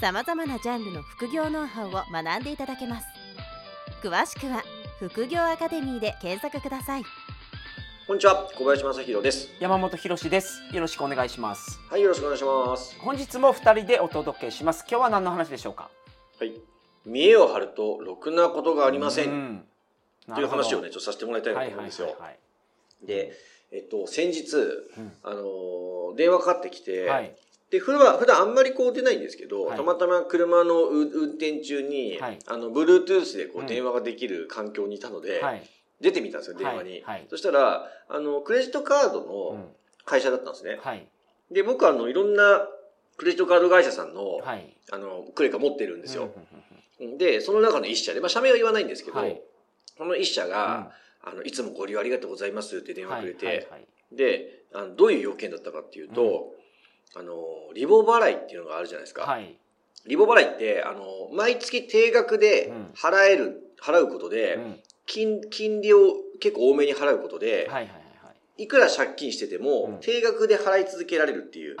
さまざまなジャンルの副業ノウハウを学んでいただけます詳しくは副業アカデミーで検索くださいこんにちは、小林正弘です。山本博史です。よろしくお願いします。はい、よろしくお願いします。本日も二人でお届けします。今日は何の話でしょうか？はい。見栄を張ると、ろくなことがありません。んという話をね、ちょっとさせてもらいたいなと思うんですよ。はいで、えっと、先日、うんあのー電話かかってきて、はい。で、普段、普段あんまりこう出ないんですけど、はいたまたま車のう運転中に、はいあの、Bluetooth でこうんう電話ができる環境にいたので、はい。出てみたんですよ、電話に。そしたら、あの、クレジットカードうのん会社だったんですね。はい。で、僕はあの、いろんなクレジットカード会社さんの、はい。あの、クレカ持ってるんですよ。うんで、その中の一社で、まあ、社名は言わないんですけど、はいこの一社うんが、あの、いつもご利用ありがとうございますって電話くれて、で、あのどういう要件だったかっていうと、あの、リボ払いっていうのがあるじゃないですか。はい。リボ払いって、あの、毎月定額でうん払える、払うことで、うん金、金利を結構多めに払うことで、はいはいはいいくら借金してても、うん定額で払い続けられるっていう。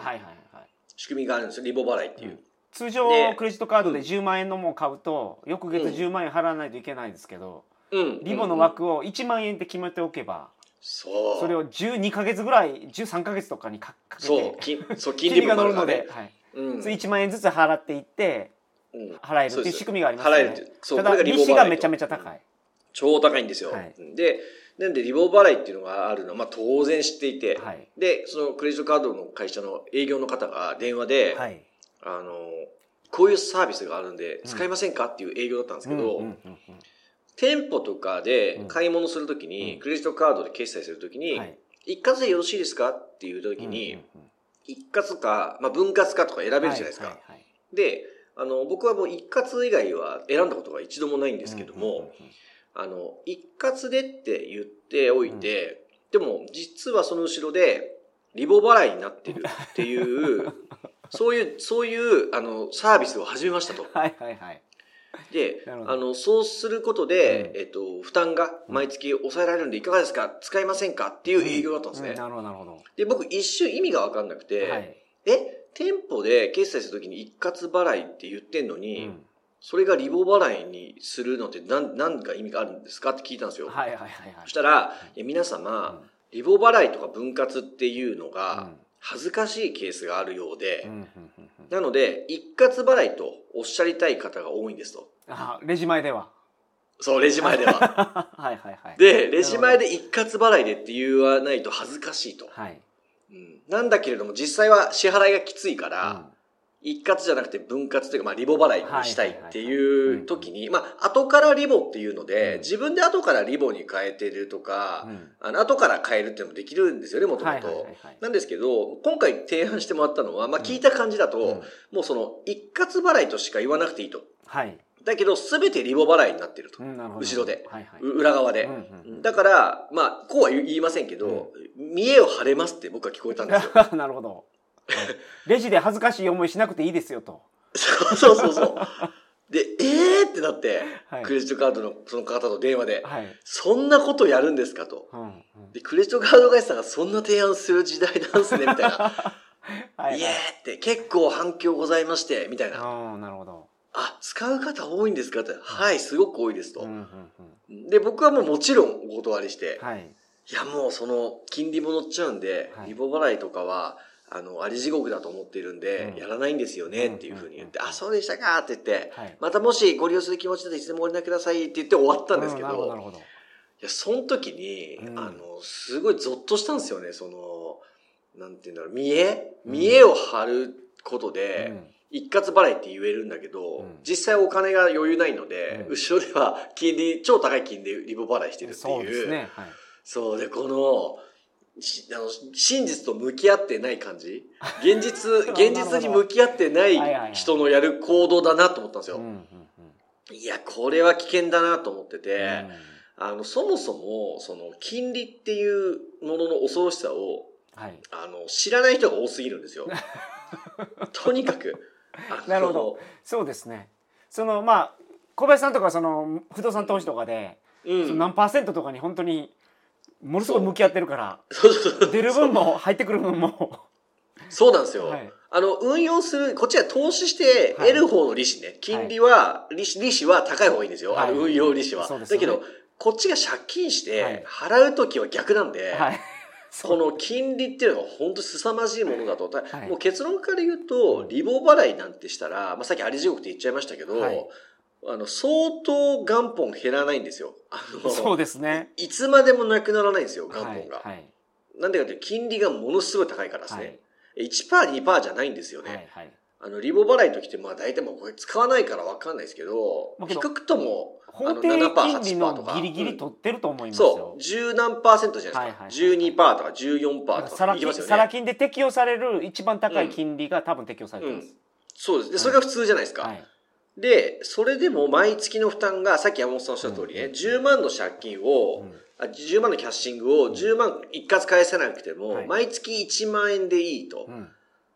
仕組みがあるんですよ、リボ払いっていう。うん通常でクレジットカードで10万円のものを買うと翌月うん10万円払わないといけないんですけど、うん。リボの枠を1万円って決めておけば、そう。それを12か月ぐらい13か月とかにかかけて そう、金、そう、金利が乗るので、はい、うん。それ1万円ずつ払っていってうん払えるっていう仕組みがありますよね払えるって。そう、ただ利子がめちゃめちゃ高い。超高いんですよ。はいで、なんでリボ払いっていうのがあるのは、まあ当然知っていて、はい。で、そのクレジットカードの会社の営業の方が電話で、はい。あの、こういうサービスがあるんで、ん使いませんかっていう営業だったんですけど、うんうんうんうん店舗とかでうん。買い物するときに、うん。クレジットカードで決済するときに、はい。一括でよろしいですかっていうときに、うんうんうん。一括か、まあ分割かとか選べるじゃないですか。はいはいはいで、あの、僕はもう一括以外は選んだことが一度もないんですけども、うんうんうんあの、一括でって言っておいて、でも実はその後ろで、リボ払いになってるっていう、そういう、そういう、あの、サービスを始めましたと。はいはいはい。で、あの、そうすることで、うん。えっと、負担が毎月抑えられるんでいかがですか？使いませんか？っていう営業だったんですね。うん。なるほどなるほど。で、僕一瞬意味がわかんなくて、はい。え、店舗で決済するときに一括払いって言ってんのうに、ん。それがリボ払いにするのって何、何か意味があるんですか？って聞いたんですよ。はいはいはいはい。そしたら、いや皆様、リボ払いとか分割っていうのが恥ずかしいケースがあるようで、うんうんうんうんなので、一括払いとおっしゃりたい方が多いんですと。あレジ前では。そう、レジ前では。はいはいはい。で、レジ前で一括払いでって言わないと恥ずかしいと。はい。うんなんだけれども、実際は支払いがきついから、うん一括じゃなくて分割というか、まあ、リボ払いにしたいっていう時に、まあ、後からリボっていうので、うん自分で後からリボに変えてるとか、うんあの、後から変えるっていうのもできるんですよね、もともと。はい。なんですけど、今回提案してもらったのは、まあ、聞いた感じだと、うんもうその、一括払いとしか言わなくていいと。はい。だけど、すべてリボ払いになってると。後ろではいはい。う裏側で。だから、まあ、こうは言いませんけど、見栄を張れますって僕は聞こえたんですよ。なるほど。はいレジで恥ずかしい思いしなくていいですよと。そうそうそうそう。で、えー？ってなって、はいクレジットカードのその方と電話で、はい。そんなことやるんですか？と。うんうんで、クレジットカード会社さんがそんな提案する時代なんすね、みたいな。はいイエーって結構反響ございまして、みたいな。うんなるほど。あ、使う方多いんですか？って。はい、すごく多いですと。うんうんうんで、僕はもうもちろんお断りして、はい。いやもうその、金利も乗っちゃうんで、はいリボ払いとかは、あの、あり地獄だと思ってるんで、うんやらないんですよねっていうふうに言って、あ、そうでしたかって言って、はい。またもしご利用する気持ちだったらいつでもご連絡くださいって言って終わったんですけど。いや、その時に、うんあの、すごいゾッとしたんですよね、その、なんていうんだろう、見栄見栄を張ることで、一括払いって言えるんだけど、うん実際お金が余裕ないので、うん後ろでは金利、超高い金利リボ払いしてるっていう。そうですね。はい。そうで、この、しあの真実と向き合ってない感じ？現実、現実に向き合ってなはい人のやる行動だなと思ったんですよ。いや、これは危険だなと思ってて、うんあの、そもそも、その、金利っていうものの恐ろしさを、はい。あの、知らない人が多すぎるんですよ。とにかく。なるほど。そうですね。そのまあ小林さんとかその不動産投資とかで、うん。何パーセントとかに本当にものすごい向き合ってるからそうそうそう。出る分も入ってくる分も。そうなんですよ。はいあの、運用する、こっちは投資して得る方の利子ね。金利は、利子、利子は高い方がいいんですよ。はいあの、運用利子は。ねだけど、こっちが借金しはいて、払うときは逆なんで、はい。この金利っていうのが本当凄まじいものだと。たはいもう結論から言うと、リボ払いなんてしたら、まあ、さっきあり地獄って言っちゃいましたけど、はいあの、相当元本減らないんですよ。あの、そうですね。いつまでもなくならないんですよ、元はい本が。はいなんでかというと、金利がものすごい高いからですはいね。1%、2%じゃないんですよね。はいはい。あの、リボ払いの時って、まあ大体もうこれ使わないからわかんないですけど、まあ低くとも、法定7%、金利8%の。ギリギリうん取ってると思いますよそ。う、十何パーセントじゃないですか。はいはいはい12%とか14%とかサラ金いきますよね。サラ金で適用される一番高い金利が多分適用されてます。そうです。で、それが普通じゃないですか。はい。で、それでも毎月の負担が、さっき山本さんおっしゃった通りね、うん10万の借金を、うんあ10万のキャッシングを10万一括返せなくても、はい毎月1万円でいいと。うん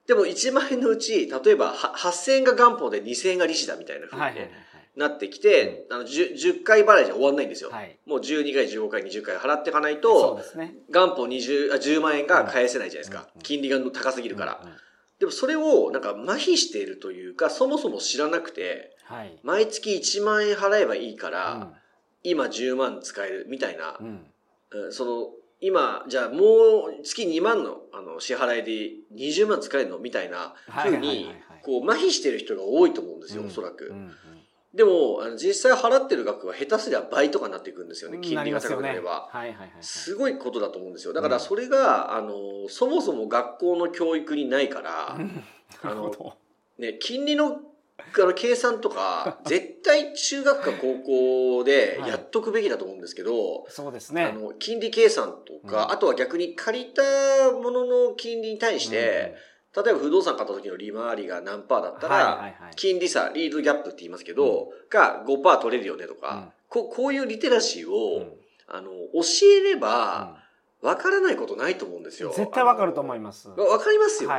でも1万円のうち、例えばは8000円が元本で2000円が利子だみたいな風に、はいはいはいねなってきて、あの 10, 10回払いじゃ終わんないんですよ。はい。もう12回、15回、20回払っていかないとね。元本20あ10万円が返せないじゃないですか。うん金利が高すぎるから。うんうんでもそれをなんか麻痺しているというか、そもそも知らなくて、はい。毎月1万円払えばいいから、うん今10万使えるみたいなう、んうんその、今、じゃあもう月2万のあの支払いで20万使えるのみたいなはいはいはいはい風に、こう、麻痺してる人が多いと思うんですよ、うんおそらく。うんでも、あの実際払ってる額は下手すりゃ倍とかになっていくんですよね、うん金利が高くなれりば。ねはいはいはいはい。すごいことだと思うんですよ。だからそれが、あの、そもそも学校の教育にないから、なるほど。ね、金利のあの計算とか、絶対中学か高校でやっとくべきだと思うんですけど、そうですねあ。の、金利計算とか、うんあとは逆に借りたものの金利に対して、例えば不動産買った時の利回りが何パーだったら、金利差、リードギャップって言いますけど、が5%取れるよねとか、こうこういうリテラシーを、あの、教えれば、わからないことないと思うんですよ。絶対わかると思います。わわかりますよね。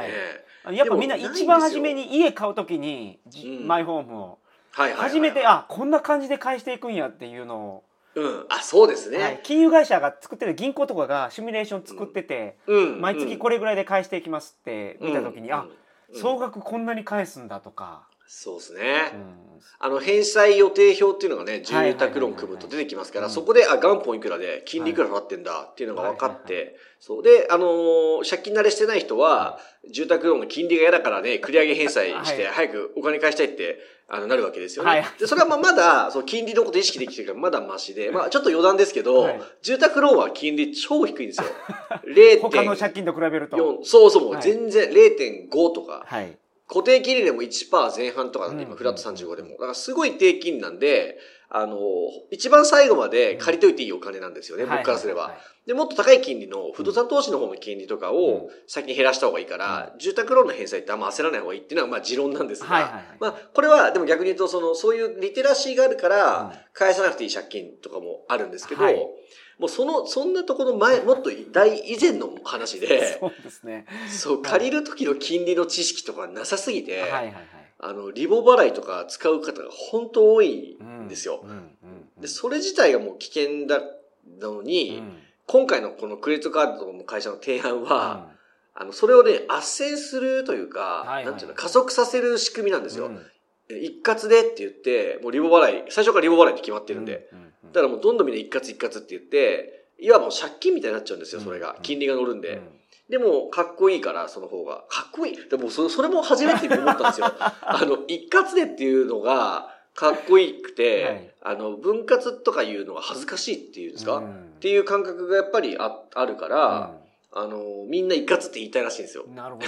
はいやっぱみんな一番初めに家買うときにじうんマイホームをはいはいはい、初めてあこんな感じで返していくんやっていうのうん。あ、そうですを、ね。はい金融会社が作ってる銀行とかがシミュレーション作ってて、うん。毎月これぐらいで返していきますって見たときに、あうんうん総額こんなに返すんだとか、そうですね。うんあの、返済予定表っていうのがね、住宅ローン組むと出てきますから、うんそこで、あ、元本いくらで、金利いくら払ってんだっていうのが分かって、そう。で、あのー借金慣れしてない人は、住宅ローンの金利が嫌だからね、繰り上げ返済して、はい早くお金返したいって、あの、なるわけですよね。はいで、それはまあまだ、そう、金利のこと意識できてるから、まだマシで、まあちょっと余談ですけど、はい住宅ローンは金利超低いんですよ。0. 他の借金と比べると、4そうそう、全然0.5とか、はい、固定金利でも1%前半とかなんで、うん。今、フラット35でも。だからすごい低金利なんで、あの、一番最後まで借りといていいお金なんですよね、はい僕からすれば。で、もっと高い金利の不動産投資の方の金利とかを先に減らした方がいいから、住宅ローンの返済ってあんま焦らない方がいいっていうのはまあ持論なんですが、まあこれはでも逆に言うとそのそういうリテラシーがあるかうん。ら返さなくていい借金とかもあるんですけど、はいもうその、そんなところ前、もっと大以前の話で、そうですね。そう、借りる時の金利の知識とかなさすぎて、はいはいはい。あの、リボ払いとか使う方が本当多いんですよ。うんうんうん。で、それ自体がもう危険だのに、うん。今回のこのクレジットカードの会社の提案は、うん。あの、それをね、斡旋するというか、はいはい。なんていうの、加速させる仕組みなんですよ。うん。一括でって言って、もうリボ払い、最初からリボ払いって決まってるんで。うんうんうんだからもうどんどんみんな一括一括って言って、いわば借金みたいになっちゃうんですよ、それがう。ん金利が乗るんで。うんでも、かっこいいから、その方が。かっこいい。でも、そそれも初めて思ったんですよ。あの、一括でっていうのが、かっこいいくて、はいあの、分割とかいうのが恥ずかしいっていうんですか、うんっていう感覚がやっぱりああるから、あの、みんな一括って言いたいらしいんですよ。なるほ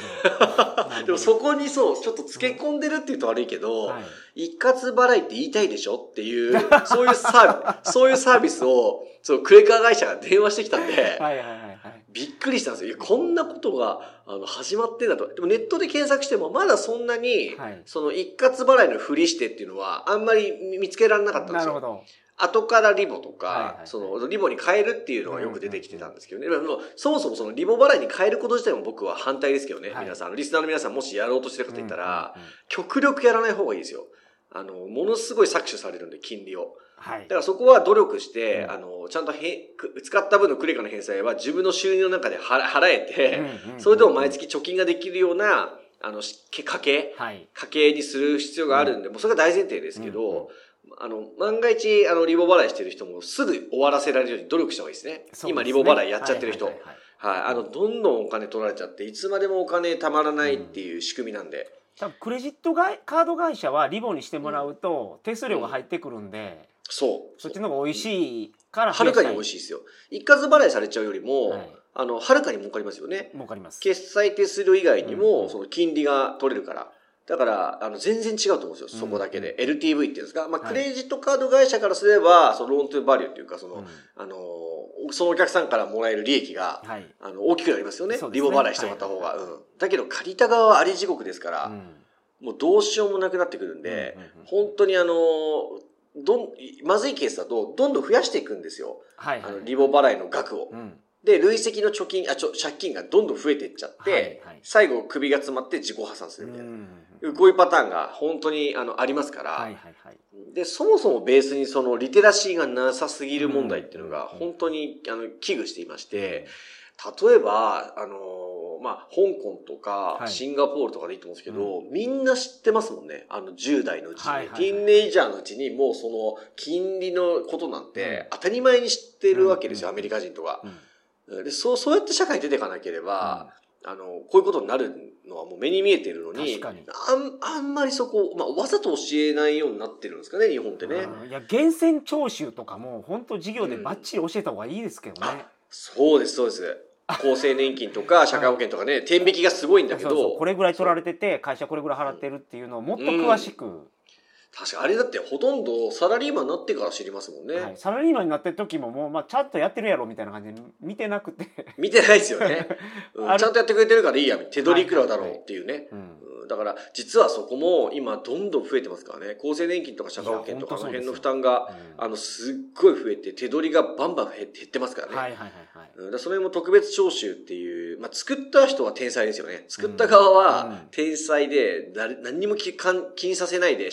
ど でもそこにそう、ちょっとつけ込んでるって言うと悪いけど、はい一括払いって言いたいでしょっていう、そういうサービス、そういうサービスを、そう、クレカ会社が電話してきたんで、はいはいはいはいびっくりしたんですよ。こんなことがあの始まってんだと。でもネットで検索してもまだそんなに、はいその一括払いのふりしてっていうのはあんまり見つけられなかったんですよ。なるほど後からリボとか、はいはいはい。そのリボに変えるっていうのがよく出てきてたんですけどね。そもそもそのリボ払いに変えること自体も僕は反対ですけどね。はい。皆さん、リスナーの皆さんもしやろうとしてる方いたら、うんうんうん極力やらない方がいいですよ。あの、ものすごい搾取されるんで、金利を。はい。だからそこは努力して、うん。あの、ちゃんとへく使った分のクレカの返済は自分の収入の中で払払えて、うんうんそれでも毎月貯金ができるような、あの、し家計、はい。家計にする必要があるんで、もうそれが大前提ですけど、あの、万が一、あの、リボ払いしてる人もすぐ終わらせられるように努力した方がいいですね。すね今、リボ払いやっちゃってる人。ははいいはいはいあの、どんどんお金取られちゃって、いつまでもお金貯まらないっていう仕組みなんで。多分クレジットがカード会社はリボにしてもらうと手数料が入ってくるんで、そう。そっちの方が美味しいからはるかに美味ししいですよ。一括払いされちゃうよりも、はいあの、はるかに儲かりますよね。儲かります決済手数料以外にも、うんその金利が取れるから。だから、あの、全然違うと思うんですよ、そこだけで。LTV っていうんですか？まあ、はいクレジットカード会社からすれば、そのローントゥーバリューっていうか、その、うんあの、そのお客さんからもらえる利益が、はいあの、大きくなりますよね。リボ払いしてもらった方が。はいうん。だけど、借りた側はあり地獄ですから、うんもうどうしようもなくなってくるんで、本当にあの、どん、まずいケースだと、どんどん増やしていくんですよ。はいはいあの、リボ払いの額を。うんで、累積の貯金、あ、ちょ、借金がどんどん増えていっちゃって、最後首が詰まって自己破産すうるみたいな。んこういうパターンが本当にあのありますから、はいはいはい。で、そもそもベースにそのリテラシーがなさすぎる問題っていうのがうん。本当にあの危惧していまして、例えば、あのーまあ、香港とかはい。シンガポールとかでいいと思うんですけど、みんな知ってますもんね。あの10代のうちに、はいはいはいティーンネイジャーのうちにもうその金利のことなんて当たり前に知ってるわけですよ、うん。アメリカ人とか。うん。でそう、そうやって社会に出ていかなければ、あの、こういうことになるのはもう目に見えているのに、確かに。あん、あんまりそこ、まあ、わざと教えないようになってるんですかね、日本ってね。うんいや源泉徴収とかも本当授業でバッチリ教えた方がいいですけどね、そうです、そうです。厚生年金とか社会保険とかね、天引きがすごいんだけそうそう。ど、これぐらい取られてて会社これぐらい払ってるっていうのをもっと詳しく、確かあれだってほとんどサラリーマンになってから知りますもんね。はい、サラリーマンになってる時ももう、まあ、ちゃんとやってるやろみたいな感じで見てなくて、見てないですよね、うんちゃんとやってくれてるからいいや、手取りいくらだろうっていうね。うんうんだから、実はそこも今どんどん増えてますからね。厚生年金とか社会保険とかあの辺の負担が、うんあの、すっごい増えて、手取りがバンバン減減ってますからね。はいはいはいはいそれも特別徴収っていう、まあ、作った人は天才ですよね。作った側うんは天才で、誰何にも気かん気にさせないで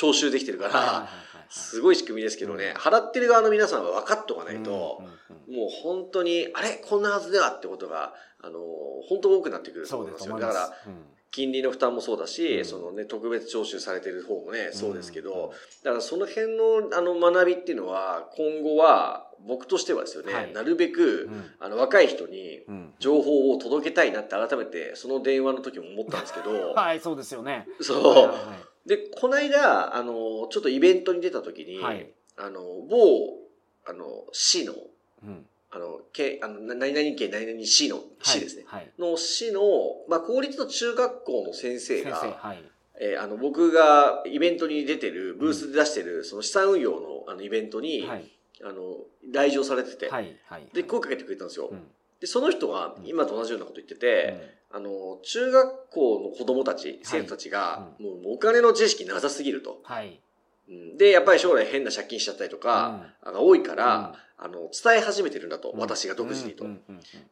徴収できてるから、すごい仕組みですけどね、うん。払ってる側の皆さんは分かっとかないともう本当に、あれ？こんなはずではってことが、あの、本当多くなってくるとそう思いますよ。すだから、うん。金利の負担もそうだし、うん。そのね、特別徴収されてる方もね、そうですけど、うんだからその辺のあの学びっていうのは、今後は、僕としてはですよね、はい。なるべく、うん。あの、若い人にうん。情報を届けたいなって改めて、その電話の時も思ったんですけど、はいそうですよね。そう。はで、この間、あの、ちょっとイベントに出た時に、はい。あの、某、あの、市の、うんあの、けあのな何々県何々市の市ですね。はい。の市の、まあ、公立の中学校の先生先が、生はい。えーあの、僕がイベントに出てる、ブースで出してる、その資産運用のあのイベントに、はい。あの、来場されてて、はい。はい。で、声かけてくれたんですよ。うん。で、その人がうん。今と同じようなこと言ってて、あの、中学校の子供たち、生徒たちが、もうお金の知識なさすぎると。はい。うん。で、やっぱり将来変な借金しちゃったりとか、あが多いから、あの、伝え始めてるんだと、うん私が独自にと。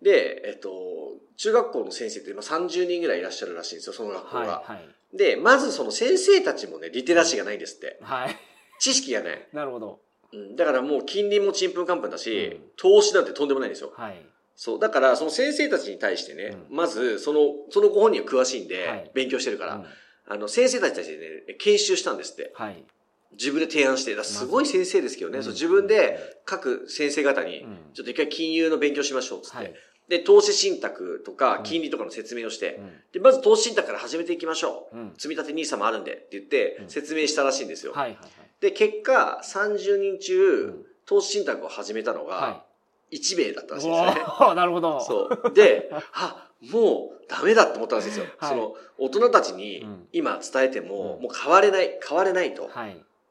で、えっと、中学校の先生って今30人ぐらいいらっしゃるらしいんですよ、その学校が。はいはいで、まずその先生たちもね、リテラシーがないんですって。はい知識がない。なるほどうん、だからもう金利もちんぷんかんぷんだし、うん投資なんてとんでもないんですよ。はいそう。だから、その先生たちに対してね、うまず、その、そのご本人は詳しいんで、はい勉強してるから、うんあの、先生たちたちでね、研修したんですって。はい自分で提案して。だすごい先生ですけどね、うん。そう自分で各先生方に、うん。ちょっと一回金融の勉強しましょう、つって。はい。で、投資信託とかうん。金利とかの説明をして、うん。で、まず投資信託から始めていきましょう。うん。積み立て NISA もあるんでって言ってうん。説明したらしいんですよ。はいはいで、結果、30人中、うん。投資信託を始めたのはが、1名だったらしいんいですよね。なるほど。そう。で、あ、もうダメだって思ったらしいですよ。はい。その、大人たちにうん。今伝えても、うん。もう変われない、変われないと。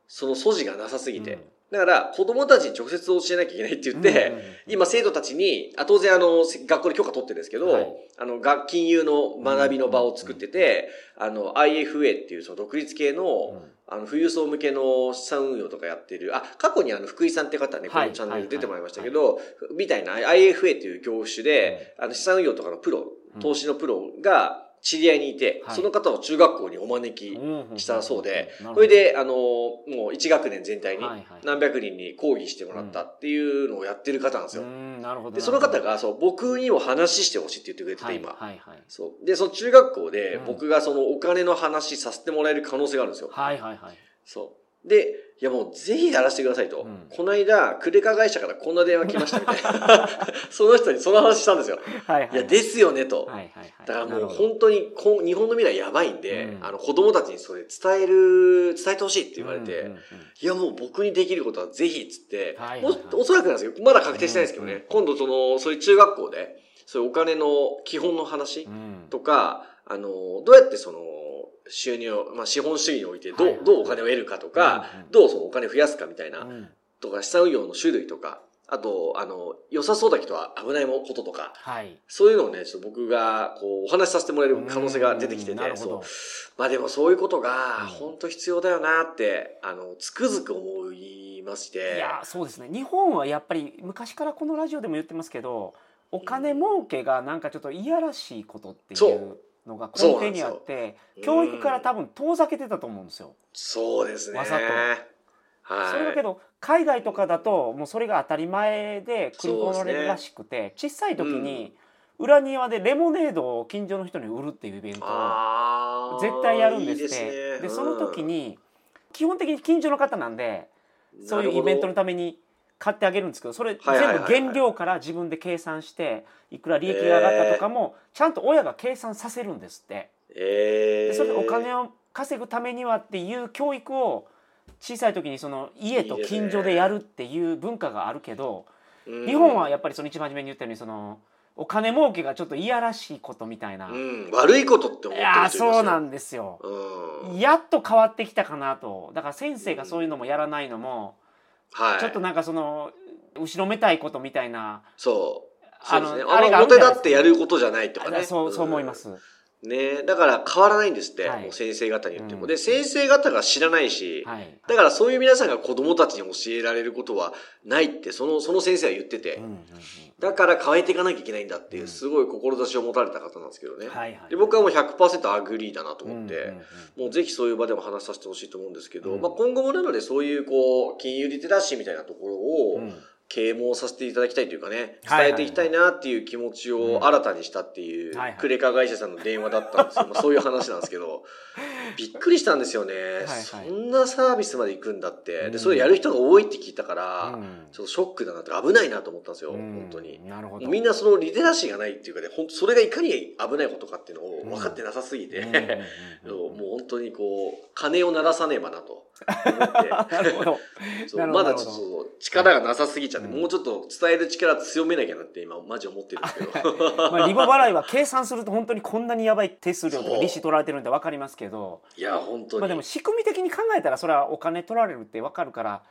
はいその素地がなさすぎて。だから、子供たちに直接教えなきゃいけないって言って、うんうんうん今生徒たちに、あ当然あの、学校で許可取ってるんですけど、はい。あの、学金融の学びの場を作ってて、あの、IFA っていうその独立系の、うん。あの、富裕層向けの資産運用とかやってる、あ、過去にあの、福井さんって方ね、こはい。のチャンネル出てもらいましたけど、みたいな IFA っていう業種で、あの、資産運用とかのプロ、投資のプロが知り合いにいて、はいその方を中学校にお招きうんしたそうでそれで、あの、もう1学年全体に何百人に講義してもらったっていうのをやってる方なんですよ。うんなるほどで、その方が、そう、僕にも話してほしいって言ってくれてて、今。はいはいそう。で、その中学校でうん僕がそのお金の話させてもらえる可能性があるんですよ。はいはいはいそう。で、いやもうぜひやらせてくださいと。うんこの間、クレカ会社からこんな電話来ましたみたいな。その人にその話したんですよ。はいはいいや、ですよねと。はいはいはいだからもう本当にこん日本の未来やばいんで、うんあの子供たちにそれ伝える、伝えてほしいって言われて、うんうんうんいやもう僕にできることはぜひっつって、はいはいもはいおそらくなんですよ。まだ確定してないですけどね。うんうん今度その、そういう中学校で、そういうお金の基本の話うんとか、あの、どうやってその、収入を、まあ資本主義においてどう、はいはいどうお金を得るかとか、うんうん。どうそのお金を増やすかみたいな、うん。とか資産運用の種類とか、あと、あの、良さそうだけど危ないこととか、はい。そういうのをね、ちょっと僕が、こう、お話しさせてもらえる可能性が出てきててうんそう。まあでもそういうことが、うん。本当必要だよなって、あの、つくづく思いまして。いやそうですね。日本はやっぱり昔からこのラジオでも言ってますけどお金儲けがなんかちょっといやらしいことっていうのが根底にあって教育から多分遠ざけてたと思うんですよ。そうですね。わざと。はい。それだけど海外とかだともうそれが当たり前で繰り込まれるらしくて、小さい時に裏庭でレモネードを近所の人に売るっていうイベントを絶対やるんですって。いいね。でその時うん。に基本的に近所の方なんでそういうイベントのために買ってあげるんですけどそれ全部原料から自分で計算していくら利益が上がったとかもちゃんと親が計算させるんですって。えー、でそれでお金を稼ぐためにはっていう教育を小さい時にその家と近所でやるっていう文化があるけどうん。日本はやっぱりその一番初めに言ったようにそのお金儲けがちょっといやらしいことみたいな、いうん、悪いことって思っそうなんですよ。うん。やっと変わってきたかなと。だから先生がそういうのもやらないのも、はい。ちょっとなんかその後ろめたいことみたいなそう。そうですね。ああのあれが表立ってやることじゃないとかね。そうそう思いまん。す。ね。だから変わらないんですって、はい。もう先生方に言っても。うん。で、先生方が知らないし、はい。だからそういう皆さんが子供たちに教えられることはないって、その、その先生は言ってて、だから変えていかなきゃいけないんだっていうう、ん。すごい志を持たれた方なんですけどね。で僕はもう100% agree だなと思って、もうぜひそういう場でも話させてほしいと思うんですけど、うん。まあ今後もなのでそういうこう、金融リテラシーみたいなところをうん啓蒙させていただきたいというかね、伝えていきたいなっていう気持ちを新たにしたっていうクレカ会社さんの電話だったんですよ。まあそういう話なんですけど、びっくりしたんですよね。はいそんなサービスまで行くんだって。うんで、それやる人が多いって聞いたから、うんちょっとショックだなって、危ないなと思ったんですよ、うん本当に。なるほど。みんなそのリテラシーがないっていうかね、ほんそれがいかに危ないことかっていうのを分かってなさすぎて、もう本当にこう、鐘を鳴らさねばなと思って。まだちょっと力がなさすぎちゃって、うん。もうちょっと伝える力強めなきゃなって今マジ思ってるんですけど。まあリボ払いは計算すると本当にこんなにやばい手数料とか利子取られてるんで分かりますけど、いや、本当に。まあでも仕組み的に考えたらそれはお金取られるって分かるから、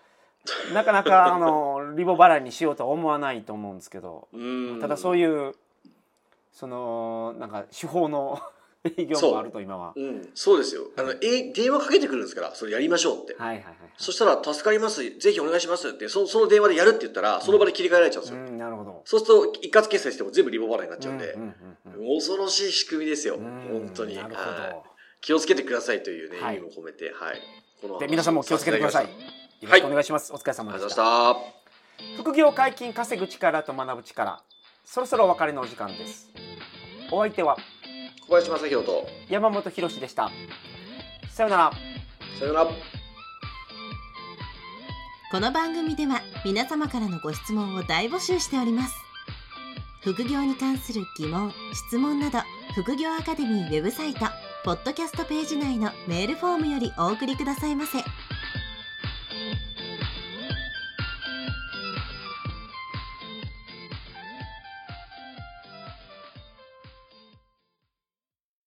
なかなか あのリボ払いにしようとは思わないと思うんですけど、うん。ただそういうそのなんか手法の 営業もあると今は。うん、そうですよ。あの、え、電話かけてくるんですから、それやりましょうって。はいはいはいはい。そしたら、助かります。ぜひお願いしますって、そその電話でやるって言ったら、その場で切り替えられちゃうんですよ。うんなるほど。そうすると、一括決済しても全部リボ払いになっちゃうんで、うんうんうんうん恐ろしい仕組みですよ。うん本当に。なるはいほ気をつけてくださいというね、はい意味も込めて、はい。このど。で皆さんも気をつけてください。よろはいしくお願いします。お疲れ様でし。た。副業解禁稼ぐ力と学ぶ力。そろそろお別れのお時間です。お相手は小林正宏と、山本博史でした。さようなら。さよなら。この番組では皆様からのご質問を大募集しております副業に関する疑問質問など副業アカデミーウェブサイトポッドキャストページ内のメールフォームよりお送りくださいませ